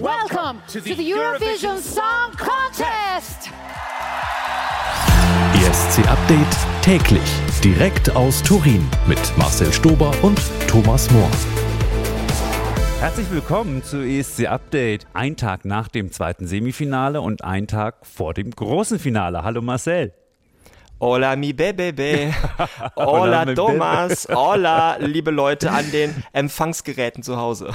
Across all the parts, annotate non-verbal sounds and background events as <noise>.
Welcome to the Eurovision Song Contest! ESC Update täglich direkt aus Turin mit Marcel Stober und Thomas Mohr. Herzlich willkommen zu ESC Update. Ein Tag nach dem zweiten Semifinale und ein Tag vor dem großen Finale. Hallo Marcel. Hola mi bebebe. <laughs> Hola Thomas. Hola liebe Leute an den <laughs> Empfangsgeräten zu Hause.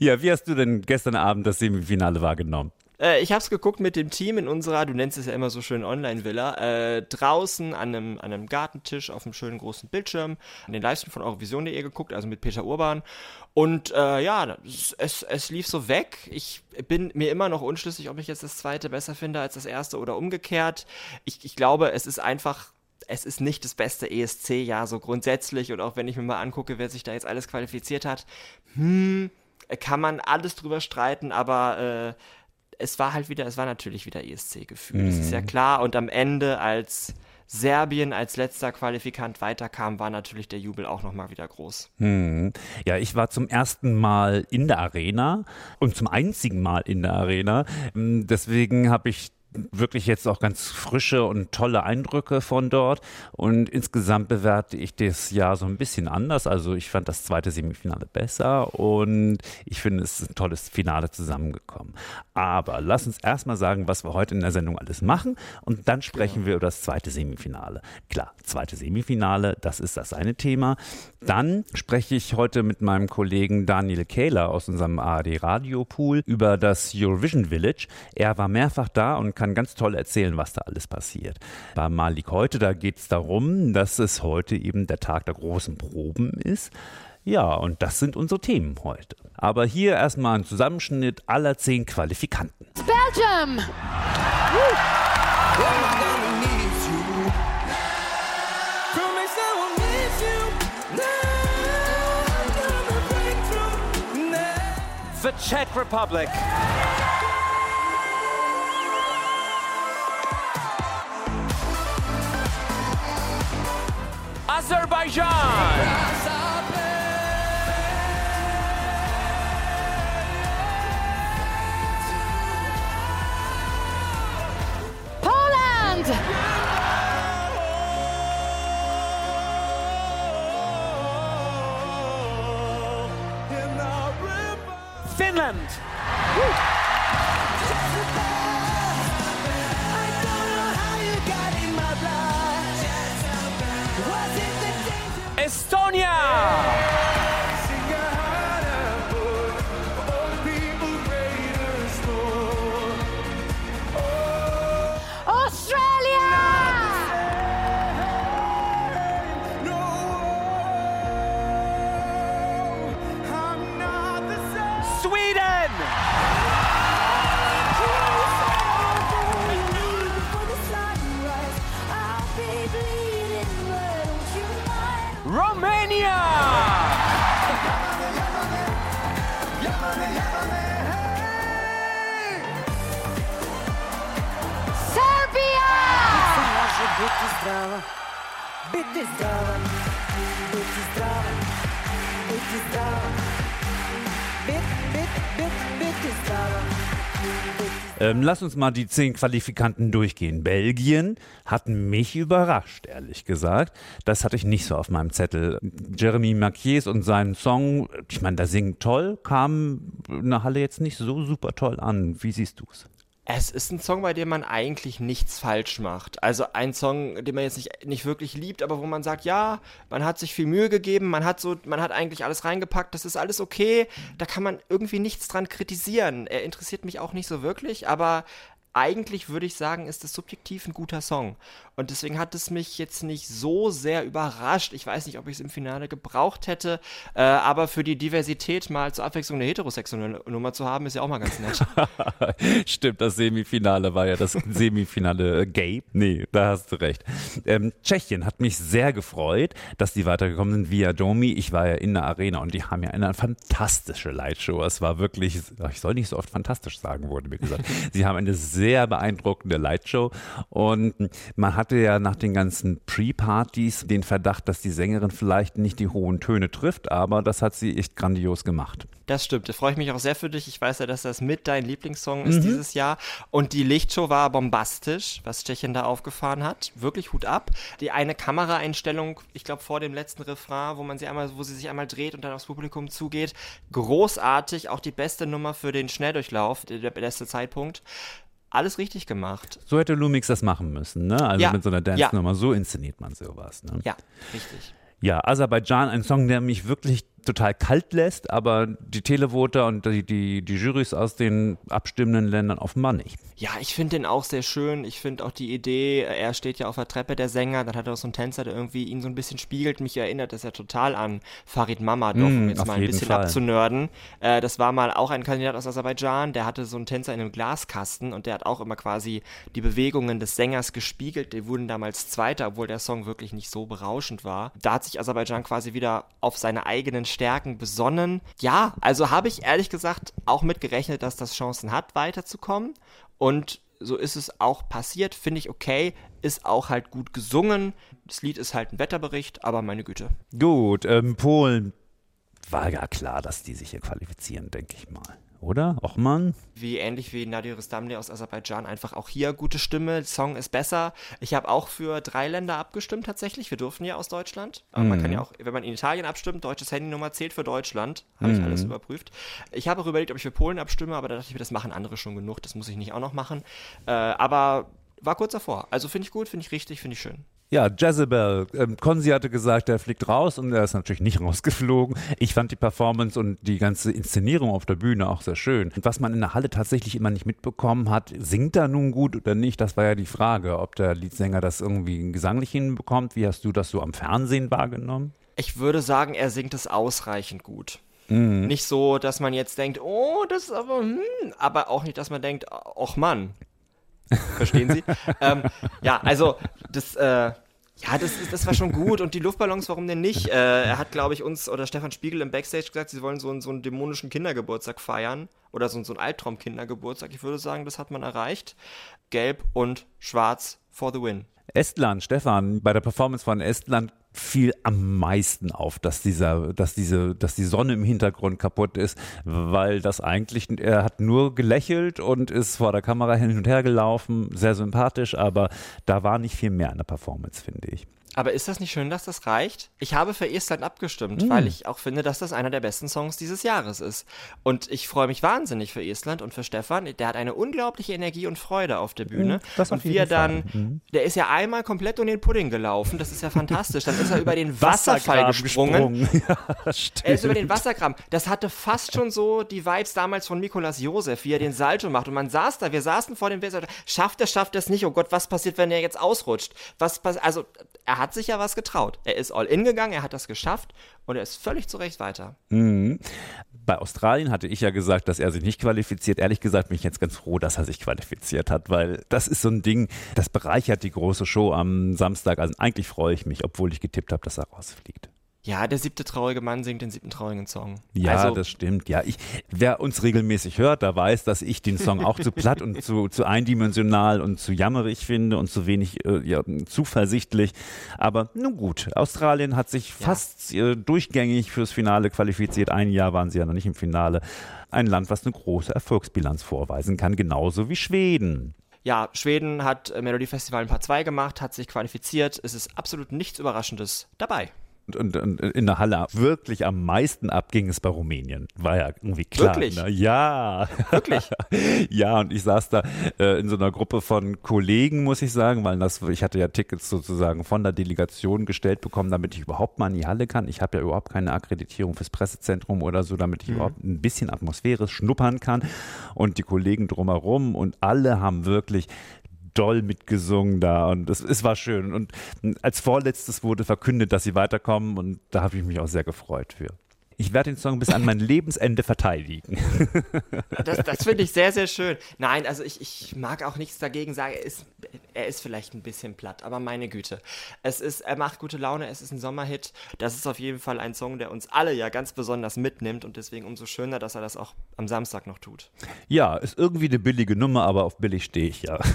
ja, wie hast du denn gestern Abend das Semifinale wahrgenommen? Äh, ich habe es geguckt mit dem Team in unserer, du nennst es ja immer so schön Online-Villa, äh, draußen an einem, an einem Gartentisch auf einem schönen großen Bildschirm, an den Livestream von Eurovision.de geguckt, also mit Peter Urban. Und äh, ja, es, es lief so weg. Ich bin mir immer noch unschlüssig, ob ich jetzt das zweite besser finde als das erste oder umgekehrt. Ich, ich glaube, es ist einfach es ist nicht das beste ESC-Jahr so grundsätzlich und auch wenn ich mir mal angucke, wer sich da jetzt alles qualifiziert hat, hm, kann man alles drüber streiten, aber äh, es war halt wieder, es war natürlich wieder ESC-Gefühl. Mhm. Das ist ja mhm. klar. Und am Ende, als Serbien als letzter Qualifikant weiterkam, war natürlich der Jubel auch nochmal wieder groß. Hm. Ja, ich war zum ersten Mal in der Arena und zum einzigen Mal in der Arena. Hm, deswegen habe ich wirklich jetzt auch ganz frische und tolle Eindrücke von dort. Und insgesamt bewerte ich das Jahr so ein bisschen anders. Also ich fand das zweite Semifinale besser und ich finde, es ist ein tolles Finale zusammengekommen. Aber lass uns erstmal sagen, was wir heute in der Sendung alles machen und dann sprechen genau. wir über das zweite Semifinale. Klar, zweite Semifinale, das ist das eine Thema. Dann spreche ich heute mit meinem Kollegen Daniel Kähler aus unserem ARD Radio Pool über das Eurovision Village. Er war mehrfach da und kann ganz toll erzählen, was da alles passiert. Bei Malik heute, da geht es darum, dass es heute eben der Tag der großen Proben ist. Ja, und das sind unsere Themen heute. Aber hier erstmal ein Zusammenschnitt aller zehn Qualifikanten. Belgium! The Czech Republic. Azerbaijan. Poland. Finland. Estonia. Biti zdrava, biti zdrava, biti zdrava, bit, bit, bit, zdrava. Ähm, lass uns mal die zehn Qualifikanten durchgehen. Belgien hat mich überrascht, ehrlich gesagt. Das hatte ich nicht so auf meinem Zettel. Jeremy Marquies und seinen Song, ich meine, da singt toll, kam in der Halle jetzt nicht so super toll an. Wie siehst du es? Es ist ein Song, bei dem man eigentlich nichts falsch macht. Also ein Song, den man jetzt nicht, nicht wirklich liebt, aber wo man sagt, ja, man hat sich viel Mühe gegeben, man hat so, man hat eigentlich alles reingepackt, das ist alles okay, da kann man irgendwie nichts dran kritisieren. Er interessiert mich auch nicht so wirklich, aber eigentlich würde ich sagen, ist es subjektiv ein guter Song. Und deswegen hat es mich jetzt nicht so sehr überrascht. Ich weiß nicht, ob ich es im Finale gebraucht hätte, äh, aber für die Diversität mal zur Abwechslung eine heterosexuelle Nummer zu haben, ist ja auch mal ganz nett. <laughs> Stimmt, das Semifinale war ja das Semifinale äh, gay. Nee, da hast du recht. Ähm, Tschechien hat mich sehr gefreut, dass die weitergekommen sind via Domi. Ich war ja in der Arena und die haben ja eine fantastische Lightshow. Es war wirklich, ich soll nicht so oft fantastisch sagen, wurde mir gesagt. <laughs> Sie haben eine sehr beeindruckende Lightshow und man hat hatte ja nach den ganzen Pre-Partys den Verdacht, dass die Sängerin vielleicht nicht die hohen Töne trifft, aber das hat sie echt grandios gemacht. Das stimmt, da freue ich mich auch sehr für dich. Ich weiß ja, dass das mit dein Lieblingssong ist dieses Jahr. Und die Lichtshow war bombastisch, was Tschechien da aufgefahren hat. Wirklich Hut ab. Die eine Kameraeinstellung, ich glaube vor dem letzten Refrain, wo man sie einmal, wo sie sich einmal dreht und dann aufs Publikum zugeht. Großartig, auch die beste Nummer für den Schnelldurchlauf, der, der beste Zeitpunkt. Alles richtig gemacht. So hätte Lumix das machen müssen, ne? Also Ja. mit so einer Ja. Dance-Nummer. So inszeniert man sowas. Ne? Ja, richtig. Ja, Aserbaidschan, ein Song, der mich wirklich total kalt lässt, aber die Televoter und die, die, die Jurys aus den abstimmenden Ländern offenbar nicht. Ja, ich finde den auch sehr schön. Ich finde auch die Idee, er steht ja auf der Treppe, der Sänger, dann hat er auch so einen Tänzer, der irgendwie ihn so ein bisschen spiegelt. Mich erinnert das ja total an Farid Mamadov, um Mm, jetzt auf mal ein bisschen Fall. abzunörden. Äh, das war mal auch ein Kandidat aus Aserbaidschan, der hatte so einen Tänzer in einem Glaskasten und der hat auch immer quasi die Bewegungen des Sängers gespiegelt. Die wurden damals Zweiter, obwohl der Song wirklich nicht so berauschend war. Da hat sich Aserbaidschan quasi wieder auf seine eigenen Stärken besonnen. Ja, also habe ich ehrlich gesagt auch mitgerechnet, dass das Chancen hat, weiterzukommen. Und so ist es auch passiert, finde ich okay. Ist auch halt gut gesungen. Das Lied ist halt ein Wetterbericht, aber meine Güte. Gut, ähm, Polen war ja klar, dass die sich hier qualifizieren, denke ich mal. Oder? Och man. Wie ähnlich wie Nadir Rustamli aus Aserbaidschan, einfach auch hier gute Stimme, Song ist besser. Ich habe auch für drei Länder abgestimmt tatsächlich. Wir durften ja aus Deutschland. Aber man kann ja auch, wenn man in Italien abstimmt, deutsches Handynummer zählt für Deutschland. Habe ich alles überprüft. Ich habe auch überlegt, ob ich für Polen abstimme, aber da dachte ich mir, das machen andere schon genug. Das muss ich nicht auch noch machen. Äh, aber war kurz davor. Also finde ich gut, finde ich richtig, finde ich schön. Ja, Jezebel. Ähm, Konzi hatte gesagt, er fliegt raus und er ist natürlich nicht <laughs> rausgeflogen. Ich fand die Performance und die ganze Inszenierung auf der Bühne auch sehr schön. Und was man in der Halle tatsächlich immer nicht mitbekommen hat, singt er nun gut oder nicht, das war ja die Frage, ob der Leadsänger das irgendwie gesanglich hinbekommt. Wie hast du das so am Fernsehen wahrgenommen? Ich würde sagen, er singt es ausreichend gut. Mhm. Nicht so, dass man jetzt denkt, oh, das ist aber, hm, aber auch nicht, dass man denkt, och Mann. Verstehen Sie? <laughs> ähm, ja, also das, äh, ja, das, das war schon gut und die Luftballons, warum denn nicht? Äh, er hat, glaube ich, uns oder Stefan Spiegel im Backstage gesagt, sie wollen so einen, so einen dämonischen Kindergeburtstag feiern oder so, so einen Albtraum-Kindergeburtstag. Ich würde sagen, das hat man erreicht. Gelb und schwarz for the win. Estland, Stefan, bei der Performance von Estland fiel am meisten auf, dass dieser, dass diese, dass die Sonne im Hintergrund kaputt ist, weil das eigentlich, er hat nur gelächelt und ist vor der Kamera hin und her gelaufen, sehr sympathisch, aber da war nicht viel mehr in der Performance, finde ich. Aber ist das nicht schön, dass das reicht? Ich habe für Estland abgestimmt, Hm. weil ich auch finde, dass das einer der besten Songs dieses Jahres ist. Und ich freue mich wahnsinnig für Estland und für Stefan. Der hat eine unglaubliche Energie und Freude auf der Bühne. Hm, das und wie er dann, Fall. Hm. der ist ja einmal komplett um den Pudding gelaufen. Das ist ja fantastisch. Dann ist er über den <laughs> Wasserfall gesprungen. <laughs> Ja, stimmt. Er ist über den Wassergraben. Das hatte fast schon so die Vibes damals von Nikolaus Josef, wie er den Salto macht. Und man saß da, wir saßen vor dem Wasser. Schafft er, schafft er es nicht? Oh Gott, was passiert, wenn er jetzt ausrutscht? Was pass also, er hat sich ja was getraut. Er ist all in gegangen, er hat das geschafft und er ist völlig zurecht weiter. Bei Australien hatte ich ja gesagt, dass er sich nicht qualifiziert. Ehrlich gesagt bin ich jetzt ganz froh, dass er sich qualifiziert hat, weil das ist so ein Ding, das bereichert die große Show am Samstag. Also eigentlich freue ich mich, obwohl ich getippt habe, dass er rausfliegt. Ja, der siebte traurige Mann singt den siebten traurigen Song. Ja, also, das stimmt. Ja, ich, wer uns regelmäßig hört, der weiß, dass ich den Song auch zu platt und zu, zu eindimensional und zu jammerig finde und zu wenig äh, ja, zuversichtlich. Aber nun gut, Australien hat sich fast äh, durchgängig fürs Finale qualifiziert. Ein Jahr waren sie ja noch nicht im Finale. Ein Land, was eine große Erfolgsbilanz vorweisen kann, genauso wie Schweden. Ja, Schweden hat Melody Festival ein paar zwei gemacht, hat sich qualifiziert. Es ist absolut nichts Überraschendes dabei. Und, und, in der Halle wirklich am meisten abging es bei Rumänien. War ja irgendwie klar. Wirklich? Ne? Ja. Wirklich? <laughs> ja, und ich saß da äh, in so einer Gruppe von Kollegen, muss ich sagen, weil das, ich hatte ja Tickets sozusagen von der Delegation gestellt bekommen, damit ich überhaupt mal in die Halle kann. Ich habe ja überhaupt keine Akkreditierung fürs Pressezentrum oder so, damit ich überhaupt ein bisschen Atmosphäre schnuppern kann. Und die Kollegen drumherum und alle haben wirklich doll mitgesungen da und es, es war schön. Und als vorletztes wurde verkündet, dass sie weiterkommen und da habe ich mich auch sehr gefreut für. Ich werde den Song bis an mein Lebensende verteidigen. <laughs> Das, das finde ich sehr, sehr schön. Nein, also ich, ich mag auch nichts dagegen sagen. Er ist, er ist vielleicht ein bisschen platt, aber meine Güte. Es ist, er macht gute Laune, es ist ein Sommerhit. Das ist auf jeden Fall ein Song, der uns alle ja ganz besonders mitnimmt und deswegen umso schöner, dass er das auch am Samstag noch tut. Ja, ist irgendwie eine billige Nummer, aber auf billig stehe ich ja. <laughs>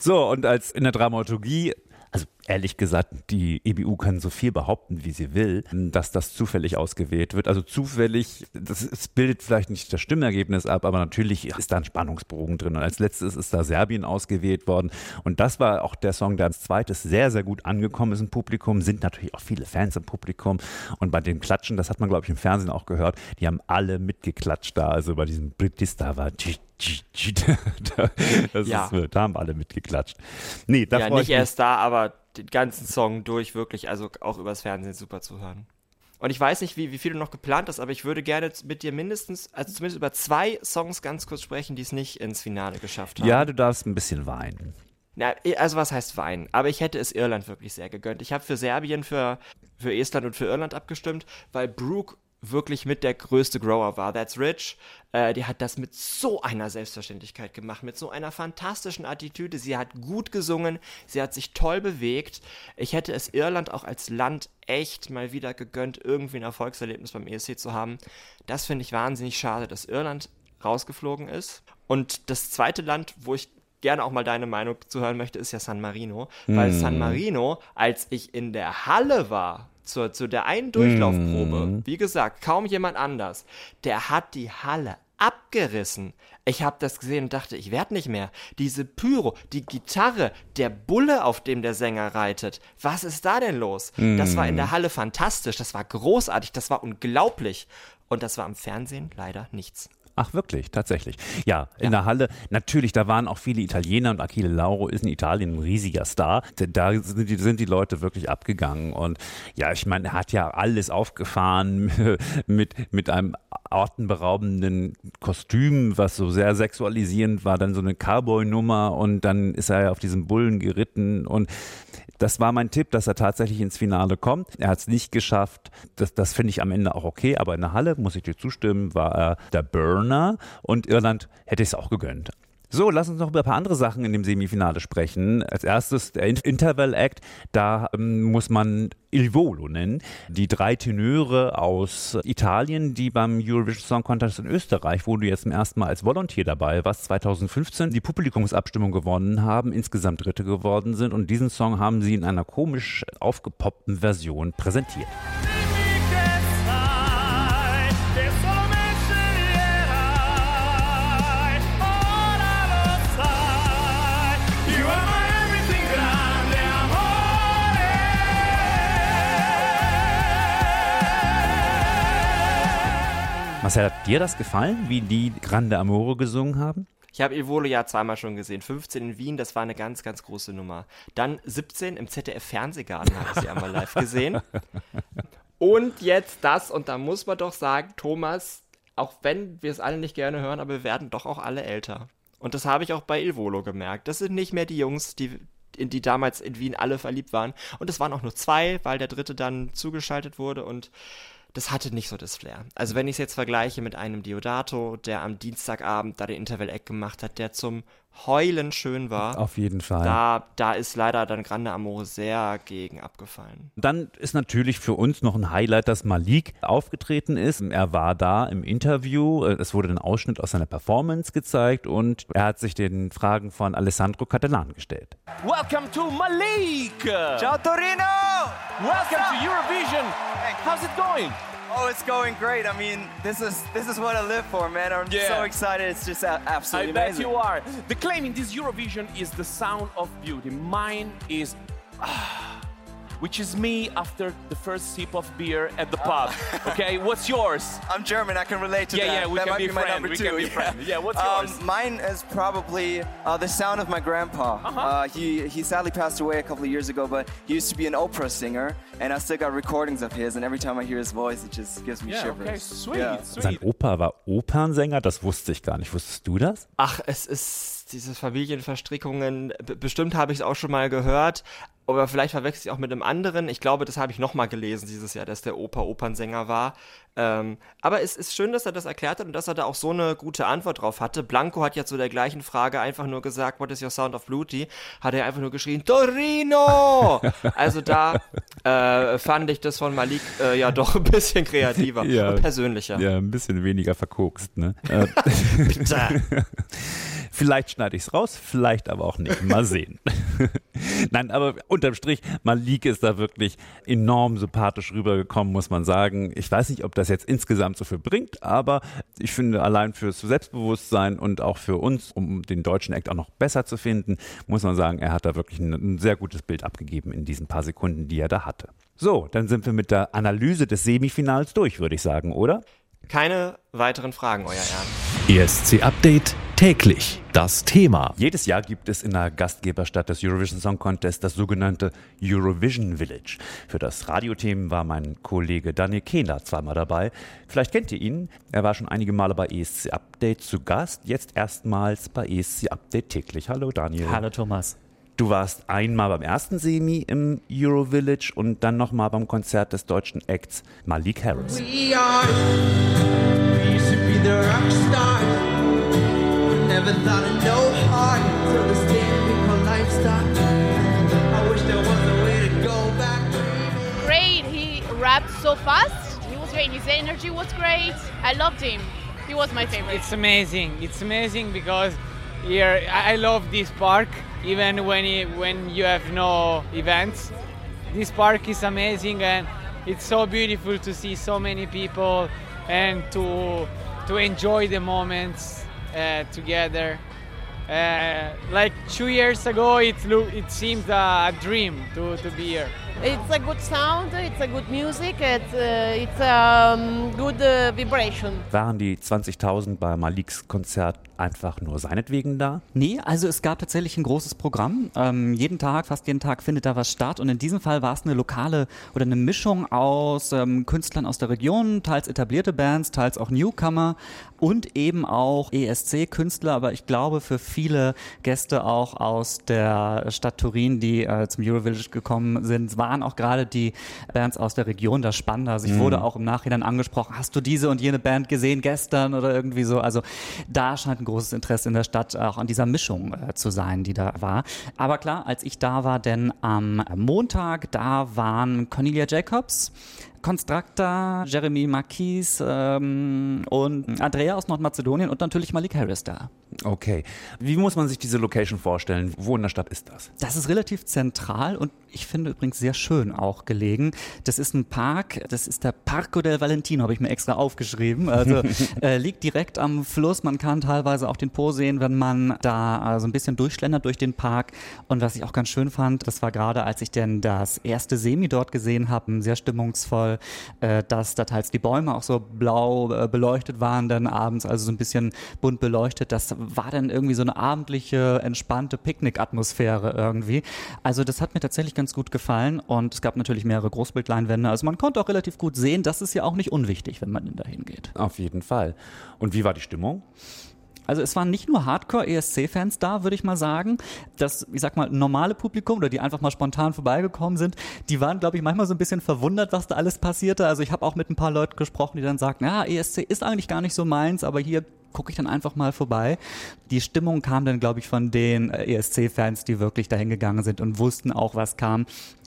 So, und als in der Dramaturgie also ehrlich gesagt, die EBU kann so viel behaupten, wie sie will, dass das zufällig ausgewählt wird. Also zufällig, das, das bildet vielleicht nicht das Stimmergebnis ab, aber natürlich ist da ein Spannungsbogen drin. Und als letztes ist da Serbien ausgewählt worden. Und das war auch der Song, der als zweites sehr, sehr gut angekommen ist im Publikum. Sind natürlich auch viele Fans im Publikum. Und bei den Klatschen, das hat man, glaube ich, im Fernsehen auch gehört, die haben alle mitgeklatscht da. Also bei diesem Britista war <laughs> das Ja. ist, da haben alle mitgeklatscht. Nee, da ja, nicht erst da, aber den ganzen Song durch wirklich, also auch übers Fernsehen super zu hören. Und ich weiß nicht, wie, wie viel du noch geplant hast, aber ich würde gerne mit dir mindestens, also zumindest über zwei Songs ganz kurz sprechen, die es nicht ins Finale geschafft haben. Ja, du darfst ein bisschen weinen. Na, also was heißt weinen? Aber ich hätte es Irland wirklich sehr gegönnt. Ich habe für Serbien, für, für Estland und für Irland abgestimmt, weil Brooke wirklich mit der größte Grower war. That's Rich. Äh, die hat das mit so einer Selbstverständlichkeit gemacht, mit so einer fantastischen Attitüde. Sie hat gut gesungen, sie hat sich toll bewegt. Ich hätte es Irland auch als Land echt mal wieder gegönnt, irgendwie ein Erfolgserlebnis beim ESC zu haben. Das finde ich wahnsinnig schade, dass Irland rausgeflogen ist. Und das zweite Land, wo ich gerne auch mal deine Meinung zu hören möchte, ist ja San Marino. Weil San Marino, als ich in der Halle war, zur, zu der einen Durchlaufprobe, wie gesagt, kaum jemand anders, der hat die Halle abgerissen. Ich habe das gesehen und dachte, ich werde nicht mehr. Diese Pyro, die Gitarre, der Bulle, auf dem der Sänger reitet. Was ist da denn los? Das war in der Halle fantastisch, das war großartig, das war unglaublich. Und das war am Fernsehen leider nichts. Ach wirklich, tatsächlich. Ja, in der Halle, natürlich, da waren auch viele Italiener und Achille Lauro ist in Italien ein riesiger Star. Da sind die, sind die Leute wirklich abgegangen. Und ja, ich meine, er hat ja alles aufgefahren <laughs> mit, mit einem atemberaubenden Kostüm, was so sehr sexualisierend war, dann so eine Cowboy-Nummer und dann ist er ja auf diesen Bullen geritten und das war mein Tipp, dass er tatsächlich ins Finale kommt. Er hat es nicht geschafft. Das, das finde ich am Ende auch okay. Aber in der Halle, muss ich dir zustimmen, war er der Burner und Irland hätte ich es auch gegönnt. So, lass uns noch über ein paar andere Sachen in dem Semifinale sprechen. Als erstes der In- Interval Act. Da ähm, muss man Il Volo nennen. Die drei Tenöre aus Italien, die beim Eurovision Song Contest in Österreich, wo du jetzt zum ersten Mal als Volontier dabei warst, 2015 die Publikumsabstimmung gewonnen haben, insgesamt Dritte geworden sind. Und diesen Song haben sie in einer komisch aufgepoppten Version präsentiert. Marcel, hat dir das gefallen, wie die Grande Amore gesungen haben? Ich habe Il Volo ja zweimal schon gesehen. 15 in Wien, das war eine ganz, ganz große Nummer. Dann 17 im ZDF-Fernsehgarten habe ich sie einmal live gesehen. Und jetzt das, und da muss man doch sagen, Thomas, auch wenn wir es alle nicht gerne hören, aber wir werden doch auch alle älter. Und das habe ich auch bei Il Volo gemerkt. Das sind nicht mehr die Jungs, die, in die damals in Wien alle verliebt waren. Und es waren auch nur zwei, weil der dritte dann zugeschaltet wurde und das hatte nicht so das Flair. Also wenn ich es jetzt vergleiche mit einem Diodato, der am Dienstagabend da den Interval-Eck gemacht hat, der zum Heulen schön war, Auf jeden Fall. da, da ist leider dann Grande Amore sehr gegen abgefallen. Dann ist natürlich für uns noch ein Highlight, dass Malik aufgetreten ist. Er war da im Interview. Es wurde ein Ausschnitt aus seiner Performance gezeigt und er hat sich den Fragen von Alessandro Catalan gestellt. Welcome to Malik! Ciao Torino! Welcome to Eurovision! How's it going? Oh, it's going great. I mean, this is this is what I live for, man. I'm Yeah. so excited. It's just a- I absolutely bet amazing. you are. The claim in this Eurovision is the sound of beauty. Mine is. Ah, which is me after the first sip of beer at the pub. <laughs> Okay, what's yours? I'm German. I can relate to Yeah, that. yeah, we that can might be be, my number we two. can be friend. Yeah, what's um, yours? Mine is probably uh, the sound of my grandpa. Uh-huh. Uh, he he sadly passed away a couple of years ago, but he used to be an opera singer, and I still got recordings of his. And every time I hear his voice, it just gives me Yeah, shivers. okay, sweet, Yeah. Sein sweet. Opa war Opernsänger, das wusste ich gar nicht. Wusstest du das? Ach, es ist diese Familienverstrickungen. Bestimmt habe ich es auch schon mal gehört. Aber vielleicht verwechsel ich auch mit einem anderen. Ich glaube, das habe ich nochmal gelesen dieses Jahr, dass der Opa Opernsänger war. Ähm, aber es ist schön, dass er das erklärt hat und dass er da auch so eine gute Antwort drauf hatte. Blanco hat ja zu der gleichen Frage einfach nur gesagt, what is your sound of beauty? Hat er einfach nur geschrien, Torino! <laughs> also da äh, fand ich das von Malik äh, ja doch ein bisschen kreativer Ja. und persönlicher. Ja, ein bisschen weniger verkokst, ne? <laughs> Äh, Bitte. <laughs> Vielleicht schneide ich es raus, vielleicht aber auch nicht. Mal sehen. <laughs> Nein, aber unterm Strich, Malik ist da wirklich enorm sympathisch rübergekommen, muss man sagen. Ich weiß nicht, ob das jetzt insgesamt so viel bringt, aber ich finde allein fürs Selbstbewusstsein und auch für uns, um den deutschen Act auch noch besser zu finden, muss man sagen, er hat da wirklich ein, ein sehr gutes Bild abgegeben in diesen paar Sekunden, die er da hatte. So, dann sind wir mit der Analyse des Semifinals durch, würde ich sagen, oder? Keine weiteren Fragen, euer Ehren. ESC Update täglich. Das Thema. Jedes Jahr gibt es in der Gastgeberstadt des Eurovision Song Contest das sogenannte Eurovision Village. Für das Radiothemen war mein Kollege Daniel Kehler zweimal dabei. Vielleicht kennt ihr ihn. Er war schon einige Male bei ESC Update zu Gast, jetzt erstmals bei ESC Update täglich. Hallo Daniel. Hallo Thomas. Du warst einmal beim ersten Semi im Euro Village und dann nochmal beim Konzert des deutschen Acts Malik Harris. We are. So fast. He was great. His energy was great. I loved him. He was my favorite. It's amazing. It's amazing because here I love this park even when it, when you have no events. This park is amazing and it's so beautiful to see so many people and to to enjoy the moments uh, together. Uh, like two years ago, it lo- it seemed a dream to, to be here. It's a good sound, it's a good music, it's, uh, it's a um, good uh, vibration. Waren die 20.000 bei Maliks Konzert einfach nur seinetwegen da? Nee, also es gab tatsächlich ein großes Programm. Ähm, jeden Tag, fast jeden Tag findet da was statt. Und in diesem Fall war es eine lokale oder eine Mischung aus ähm, Künstlern aus der Region, teils etablierte Bands, teils auch Newcomer und eben auch ESC-Künstler. Aber ich glaube für viele Gäste auch aus der Stadt Turin, die äh, zum Eurovillage gekommen sind, waren auch gerade die Bands aus der Region das Spannende. Also ich wurde auch im Nachhinein angesprochen, hast du diese und jene Band gesehen gestern oder irgendwie so. Also da scheint ein großes Interesse in der Stadt auch an dieser Mischung äh, zu sein, die da war. Aber klar, als ich da war, denn am Montag, da waren Cornelia Jacobs, Constructa, Jeremy Marquis ähm, und Andrea aus Nordmazedonien und natürlich Malik Harris da. Okay. Wie muss man sich diese Location vorstellen? Wo in der Stadt ist das? Das ist relativ zentral und ich finde übrigens sehr schön auch gelegen. Das ist ein Park, das ist der Parco del Valentino, habe ich mir extra aufgeschrieben. Also <laughs> äh, liegt direkt am Fluss. Man kann teilweise auch den Po sehen, wenn man da äh, so ein bisschen durchschlendert durch den Park. Und was ich auch ganz schön fand, das war gerade, als ich denn das erste Semi dort gesehen habe, sehr stimmungsvoll, äh, dass da teils die Bäume auch so blau äh, beleuchtet waren dann abends, also so ein bisschen bunt beleuchtet. Das war dann irgendwie so eine abendliche, entspannte Picknick-Atmosphäre irgendwie. Also das hat mir tatsächlich ganz gut gefallen und es gab natürlich mehrere Großbildleinwände. Also man konnte auch relativ gut sehen, das ist ja auch nicht unwichtig, wenn man da hingeht. Auf jeden Fall. Und wie war die Stimmung? Also es waren nicht nur Hardcore-ESC-Fans da, würde ich mal sagen. Das, ich sag mal, normale Publikum oder die einfach mal spontan vorbeigekommen sind, die waren, glaube ich, manchmal so ein bisschen verwundert, was da alles passierte. Also ich habe auch mit ein paar Leuten gesprochen, die dann sagten, ja, ESC ist eigentlich gar nicht so meins, aber hier gucke ich dann einfach mal vorbei. Die Stimmung kam dann, glaube ich, von den ESC-Fans, die wirklich dahin gegangen sind und wussten auch, was kam.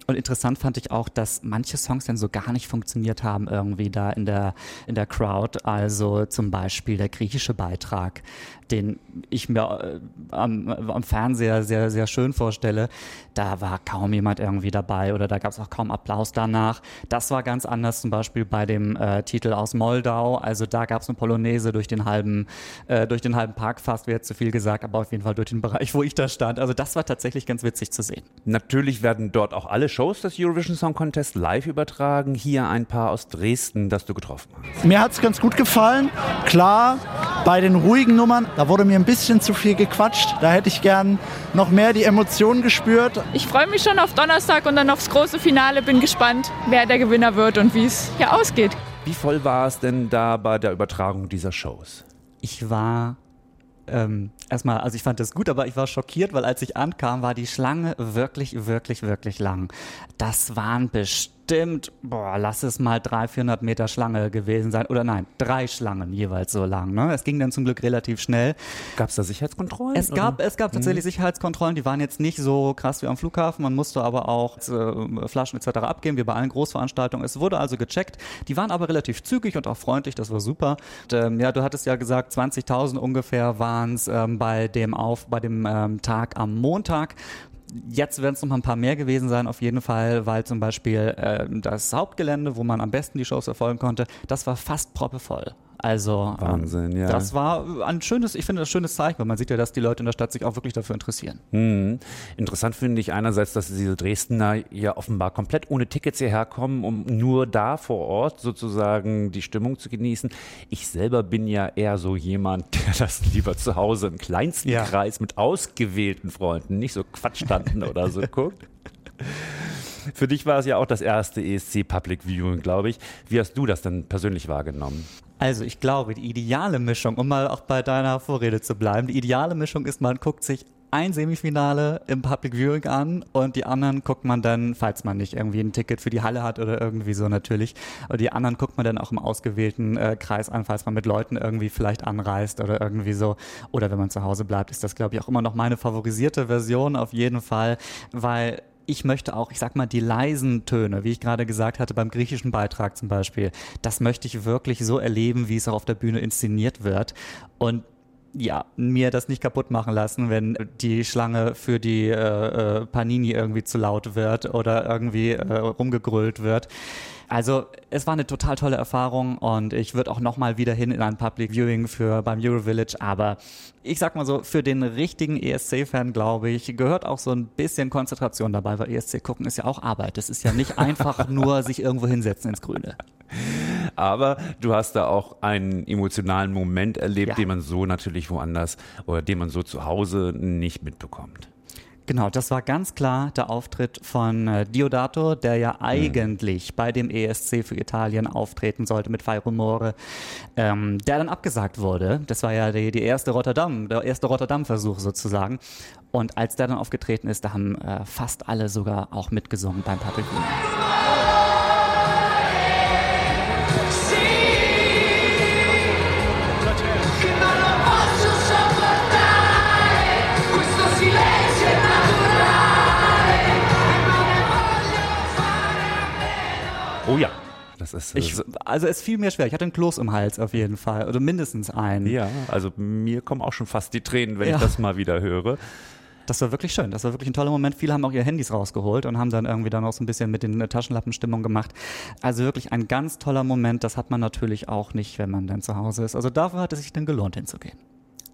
Und interessant fand ich auch, dass manche Songs dann so gar nicht funktioniert haben irgendwie da in der, in der Crowd. Also zum Beispiel der griechische Beitrag, den ich mir äh, am, am Fernseher sehr, sehr schön vorstelle. Da war kaum jemand irgendwie dabei oder da gab es auch kaum Applaus danach. Das war ganz anders zum Beispiel bei dem äh, Titel aus Moldau. Also da gab es eine Polonaise durch den halben, äh, durch den halben Park fast, wäre zu viel gesagt, aber auf jeden Fall durch den Bereich, wo ich da stand. Also das war tatsächlich ganz witzig zu sehen. Natürlich werden dort auch alle Shows des Eurovision Song Contest live übertragen. Hier ein paar aus Dresden, das du getroffen hast. Mir hat es ganz gut gefallen. Klar, bei den ruhigen Nummern, da wurde mir ein bisschen zu viel gequatscht. Da hätte ich gern noch mehr die Emotionen gespürt. Ich freue mich schon auf Donnerstag und dann aufs große Finale. Bin gespannt, wer der Gewinner wird und wie es hier ausgeht. Wie voll war es denn da bei der Übertragung dieser Shows? Ich war ähm, erstmal, also ich fand das gut, aber ich war schockiert, weil als ich ankam, war die Schlange wirklich, wirklich, wirklich lang. Das waren bestimmt bestimmt, boah, lass es mal 300, 400 Meter Schlange gewesen sein. Oder nein, drei Schlangen jeweils so lang. Ne? Es ging dann zum Glück relativ schnell. Gab es da Sicherheitskontrollen? Es gab, es gab tatsächlich Mhm. Sicherheitskontrollen, die waren jetzt nicht so krass wie am Flughafen. Man musste aber auch äh, Flaschen etc. abgeben, wie bei allen Großveranstaltungen. Es wurde also gecheckt. Die waren aber relativ zügig und auch freundlich, das war super. Und, ähm, ja, du hattest ja gesagt, 20.000 ungefähr waren es ähm, bei dem auf bei dem ähm, Tag am Montag. Jetzt werden es noch mal ein paar mehr gewesen sein, auf jeden Fall, weil zum Beispiel äh, das Hauptgelände, wo man am besten die Shows erfolgen konnte, das war fast proppevoll. Also ähm, Wahnsinn, ja. das war ein schönes, ich finde das ein schönes Zeichen, weil man sieht ja, dass die Leute in der Stadt sich auch wirklich dafür interessieren. Mhm. Interessant finde ich einerseits, dass diese Dresdner ja offenbar komplett ohne Tickets hierher kommen, um nur da vor Ort sozusagen die Stimmung zu genießen. Ich selber bin ja eher so jemand, <laughs> der das lieber zu Hause im kleinsten Ja. Kreis mit ausgewählten Freunden, nicht so Quatschtanten oder so <laughs> guckt. Für dich war es ja auch das erste ESC Public Viewing, glaube ich. Wie hast du das denn persönlich wahrgenommen? Also ich glaube, die ideale Mischung, um mal auch bei deiner Vorrede zu bleiben, die ideale Mischung ist, man guckt sich ein Semifinale im Public Viewing an und die anderen guckt man dann, falls man nicht irgendwie ein Ticket für die Halle hat oder irgendwie so natürlich, aber die anderen guckt man dann auch im ausgewählten äh, Kreis an, falls man mit Leuten irgendwie vielleicht anreist oder irgendwie so. Oder wenn man zu Hause bleibt, ist das, glaube ich, auch immer noch meine favorisierte Version auf jeden Fall, weil ich möchte auch, ich sag mal, die leisen Töne, wie ich gerade gesagt hatte, beim griechischen Beitrag zum Beispiel, das möchte ich wirklich so erleben, wie es auch auf der Bühne inszeniert wird. Und ja, mir das nicht kaputt machen lassen, wenn die Schlange für die äh, äh, Panini irgendwie zu laut wird oder irgendwie äh, rumgegrölt wird. Also es war eine total tolle Erfahrung und ich würde auch nochmal wieder hin in ein Public Viewing für beim Eurovillage, aber ich sag mal so, für den richtigen ESC-Fan, glaube ich, gehört auch so ein bisschen Konzentration dabei, weil ESC gucken ist ja auch Arbeit. Das ist ja nicht <laughs> einfach nur sich irgendwo hinsetzen ins Grüne. Aber du hast da auch einen emotionalen Moment erlebt, Ja. den man so natürlich woanders oder den man so zu Hause nicht mitbekommt. Genau, das war ganz klar der Auftritt von äh, Diodato, der ja eigentlich bei dem ESC für Italien auftreten sollte mit Fai Rumore, ähm, der dann abgesagt wurde. Das war ja die, die erste Rotterdam, der erste Rotterdam-Versuch sozusagen. Und als der dann aufgetreten ist, da haben äh, fast alle sogar auch mitgesungen beim Public Oh ja, das ist Ich, also es fiel mir schwer. Ich hatte einen Kloß im Hals auf jeden Fall. Oder mindestens einen. ja, also mir kommen auch schon fast die Tränen, wenn Ja. ich das mal wieder höre. Das war wirklich schön. Das war wirklich ein toller Moment. Viele haben auch ihre Handys rausgeholt und haben dann irgendwie dann auch so ein bisschen mit den äh, Taschenlampenstimmung gemacht. Also wirklich ein ganz toller Moment. Das hat man natürlich auch nicht, wenn man dann zu Hause ist. Also dafür hat es sich dann gelohnt hinzugehen.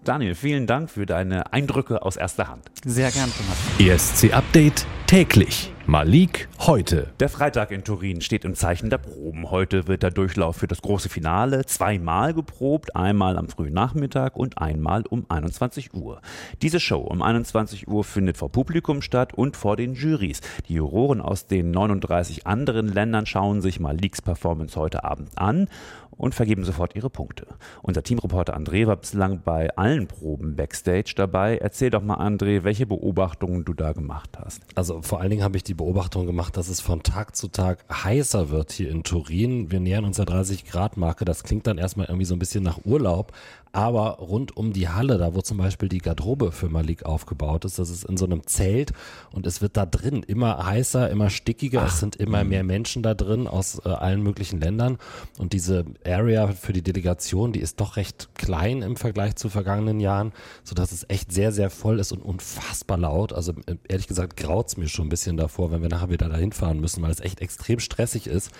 Daniel, vielen Dank für deine Eindrücke aus erster Hand. Sehr gern, Thomas. ESC Update täglich. Malik heute. Der Freitag in Turin steht im Zeichen der Proben. Heute wird der Durchlauf für das große Finale zweimal geprobt, einmal am frühen Nachmittag und einmal um 21 Uhr. Diese Show um 21 Uhr findet vor Publikum statt und vor den Jurys. Die Juroren aus den 39 anderen Ländern schauen sich Maliks Performance heute Abend an und vergeben sofort ihre Punkte. Unser Teamreporter André war bislang bei allen Proben backstage dabei. Erzähl doch mal, André, welche Beobachtungen du da gemacht hast. Also vor allen Dingen habe ich die Beobachtung gemacht, dass es von Tag zu Tag heißer wird hier in Turin. Wir nähern uns der 30 Grad Marke. Das klingt dann erstmal irgendwie so ein bisschen nach Urlaub. Aber rund um die Halle, da wo zum Beispiel die Garderobe für Malik aufgebaut ist, das ist in so einem Zelt und es wird da drin immer heißer, immer stickiger. es sind immer mehr Menschen da drin aus äh, allen möglichen Ländern. Und diese Area für die Delegation, die ist doch recht klein im Vergleich zu vergangenen Jahren, sodass es echt sehr, sehr voll ist und unfassbar laut. Also äh, ehrlich gesagt graut's mir schon ein bisschen davor, wenn wir nachher wieder dahin fahren müssen, weil es echt extrem stressig ist.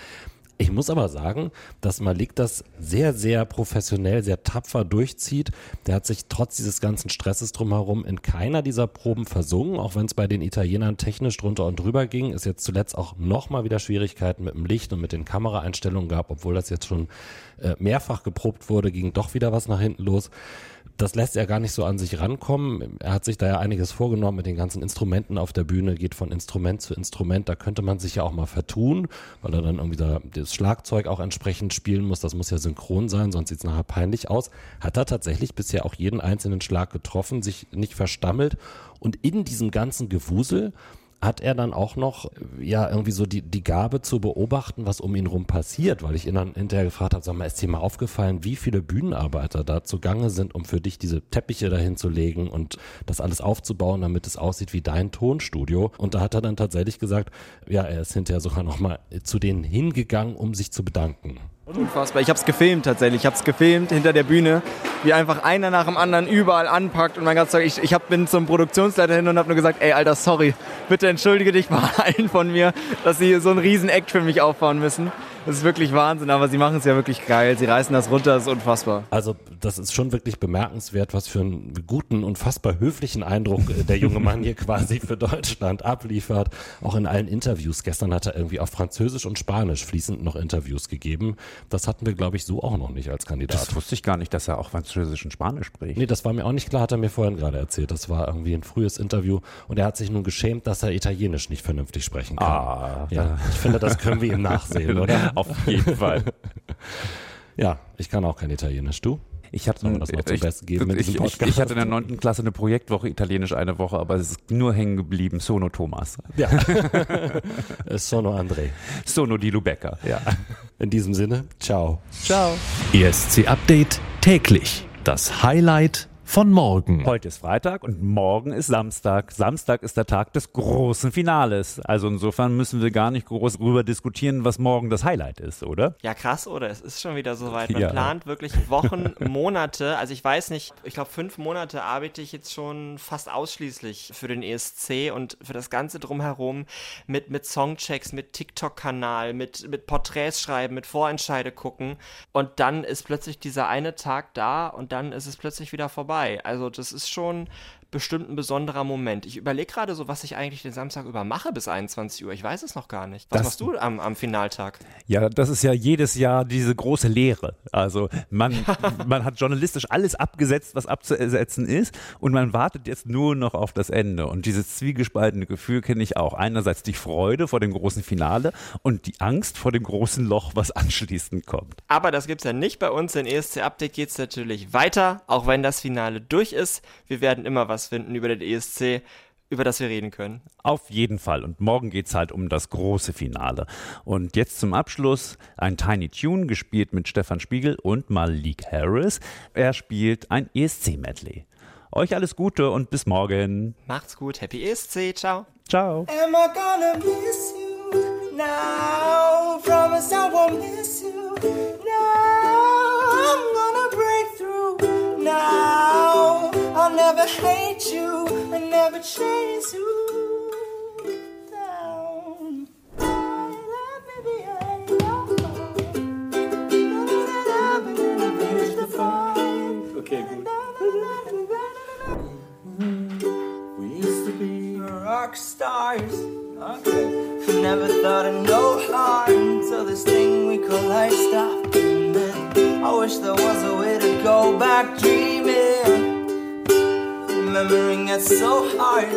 Ich muss aber sagen, dass Malik das sehr, sehr professionell, sehr tapfer durchzieht. Der hat sich trotz dieses ganzen Stresses drumherum in keiner dieser Proben versungen, auch wenn es bei den Italienern technisch drunter und drüber ging. Es jetzt zuletzt auch nochmal wieder Schwierigkeiten mit dem Licht und mit den Kameraeinstellungen gab, obwohl das jetzt schon äh, mehrfach geprobt wurde, ging doch wieder was nach hinten los das lässt er gar nicht so an sich rankommen. Er hat sich da ja einiges vorgenommen mit den ganzen Instrumenten auf der Bühne, geht von Instrument zu Instrument. Da könnte man sich ja auch mal vertun, weil er dann irgendwie da das Schlagzeug auch entsprechend spielen muss. Das muss ja synchron sein, sonst sieht es nachher peinlich aus. Hat er tatsächlich bisher auch jeden einzelnen Schlag getroffen, sich nicht verstammelt. Und in diesem ganzen Gewusel hat er dann auch noch ja irgendwie so die, die Gabe zu beobachten, was um ihn rum passiert, weil ich ihn dann hinterher gefragt habe, sag mal, ist dir mal aufgefallen, wie viele Bühnenarbeiter da zugange sind, um für dich diese Teppiche dahin zu legen und das alles aufzubauen, damit es aussieht wie dein Tonstudio. Und da hat er dann tatsächlich gesagt, ja, er ist hinterher sogar nochmal zu denen hingegangen, um sich zu bedanken. Unfassbar. Ich habe es gefilmt tatsächlich. Ich habe es gefilmt hinter der Bühne, wie einfach einer nach dem anderen überall anpackt und mein ganzes Zeug. Ich, ich hab, bin zum Produktionsleiter hin und habe nur gesagt, ey Alter, sorry, bitte entschuldige dich <laughs> bei allen von mir, dass sie so einen riesen Act für mich aufbauen müssen. Das ist wirklich Wahnsinn, aber sie machen es ja wirklich geil. Sie reißen das runter, das ist unfassbar. Also das ist schon wirklich bemerkenswert, was für einen guten, unfassbar höflichen Eindruck der junge Mann hier quasi für Deutschland abliefert. Auch in allen Interviews. Gestern hat er irgendwie auf Französisch und Spanisch fließend noch Interviews gegeben. Das hatten wir, glaube ich, so auch noch nicht als Kandidat. Das wusste ich gar nicht, dass er auch Französisch und Spanisch spricht. Nee, das war mir auch nicht klar, hat er mir vorhin gerade erzählt. Das war irgendwie ein frühes Interview und er hat sich nun geschämt, dass er Italienisch nicht vernünftig sprechen kann. Ah, ja, ich finde, das können wir ihm nachsehen, <laughs> oder? <laughs> Auf jeden Fall. ja, ich kann auch kein Italienisch. Du? Ich hatte, zum ich, Besten geben in ich, diesem ich, Podcast? ich hatte in der neunten Klasse eine Projektwoche Italienisch eine Woche, aber es ist nur hängen geblieben. Sono Thomas. Ja. <laughs> Sono André. Sono di Lubecca. Ja. In diesem Sinne, ciao. Ciao. ESC Update täglich. Das Highlight von morgen. Heute ist Freitag und morgen ist Samstag. Samstag ist der Tag des großen Finales. Also insofern müssen wir gar nicht groß darüber diskutieren, was morgen das Highlight ist, oder? Ja, krass, oder? Es ist schon wieder soweit. Man Ja. plant wirklich Wochen, <laughs> Monate. Also ich weiß nicht, ich glaube fünf Monate arbeite ich jetzt schon fast ausschließlich für den ESC und für das Ganze drumherum mit, mit Songchecks, mit TikTok-Kanal, mit, mit Porträts schreiben, mit Vorentscheide gucken. Und dann ist plötzlich dieser eine Tag da und dann ist es plötzlich wieder vorbei. Also das ist schon bestimmt ein besonderer Moment. Ich überlege gerade so, was ich eigentlich den Samstag über mache bis 21 Uhr. Ich weiß es noch gar nicht. Was Das- machst du am, am Finaltag? Ja, das ist ja jedes Jahr diese große Lehre. Also man, <laughs> man hat journalistisch alles abgesetzt, was abzusetzen ist und man wartet jetzt nur noch auf das Ende. Und dieses zwiegespaltene Gefühl kenne ich auch. Einerseits die Freude vor dem großen Finale und die Angst vor dem großen Loch, was anschließend kommt. Aber das gibt's ja nicht bei uns. In ESC Update geht's natürlich weiter, auch wenn das Finale durch ist. Wir werden immer was finden über den ESC, über das wir reden können. Auf jeden Fall. Und morgen geht's halt um das große Finale. Und jetzt zum Abschluss ein Tiny Tune, gespielt mit Stefan Spiegel und Malik Harris. Er spielt ein ESC-Medley. Euch alles Gute und bis morgen. Macht's gut, Happy ESC, ciao. Ciao. Am I gonna miss you now? Promise I won't miss you now. I'm gonna break through now. I'll never hate you and never chase you down. I love baby, I love. Finish the fight. Okay, gut. We used to be rock stars. Okay. Never thought of no harm until this thing we call life stopped. I wish there was a way to go back dreaming. Remembering it's so hard.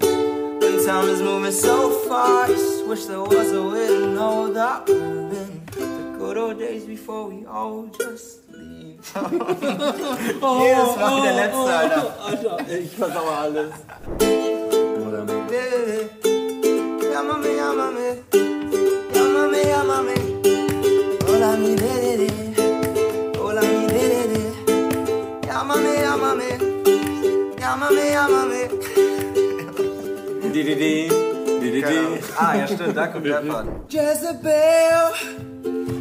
When time is moving so fast. Wish there was a way to know that we're in the good old days before we all just leave. Jedes Mal der letzte, Alter. Alter, ich versauere alles. Baby, llámame, llámame, llámame, llámame. Hola mi bebé, Ah, ja, stimmt, da kommt der Part. Jezebel,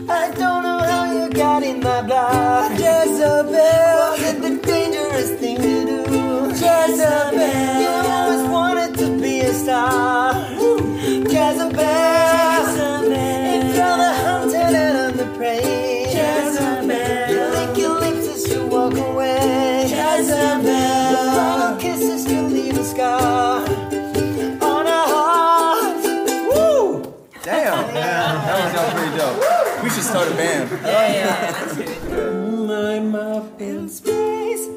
I don't know how you got in my blood. Jezebel, was it the dangerous thing to do? Jezebel, you always wanted to be a star. Jezebel, that was all pretty dope. We should start a band. Yeah, yeah, that's good. I'm up in space.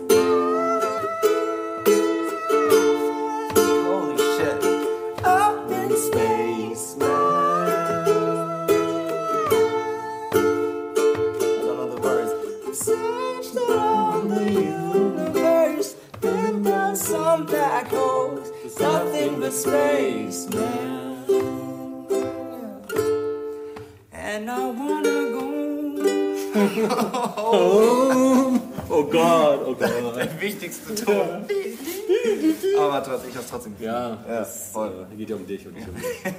Holy shit. Up in space. I don't know the words. Searched around the universe, and found something. black holes, nothing but space, man. Oh Gott, oh Gott. Der wichtigste Ton. Aber trotzdem, ich hab's trotzdem. Ja, ja das voll. äh, geht ja um dich und nicht um mich. <laughs>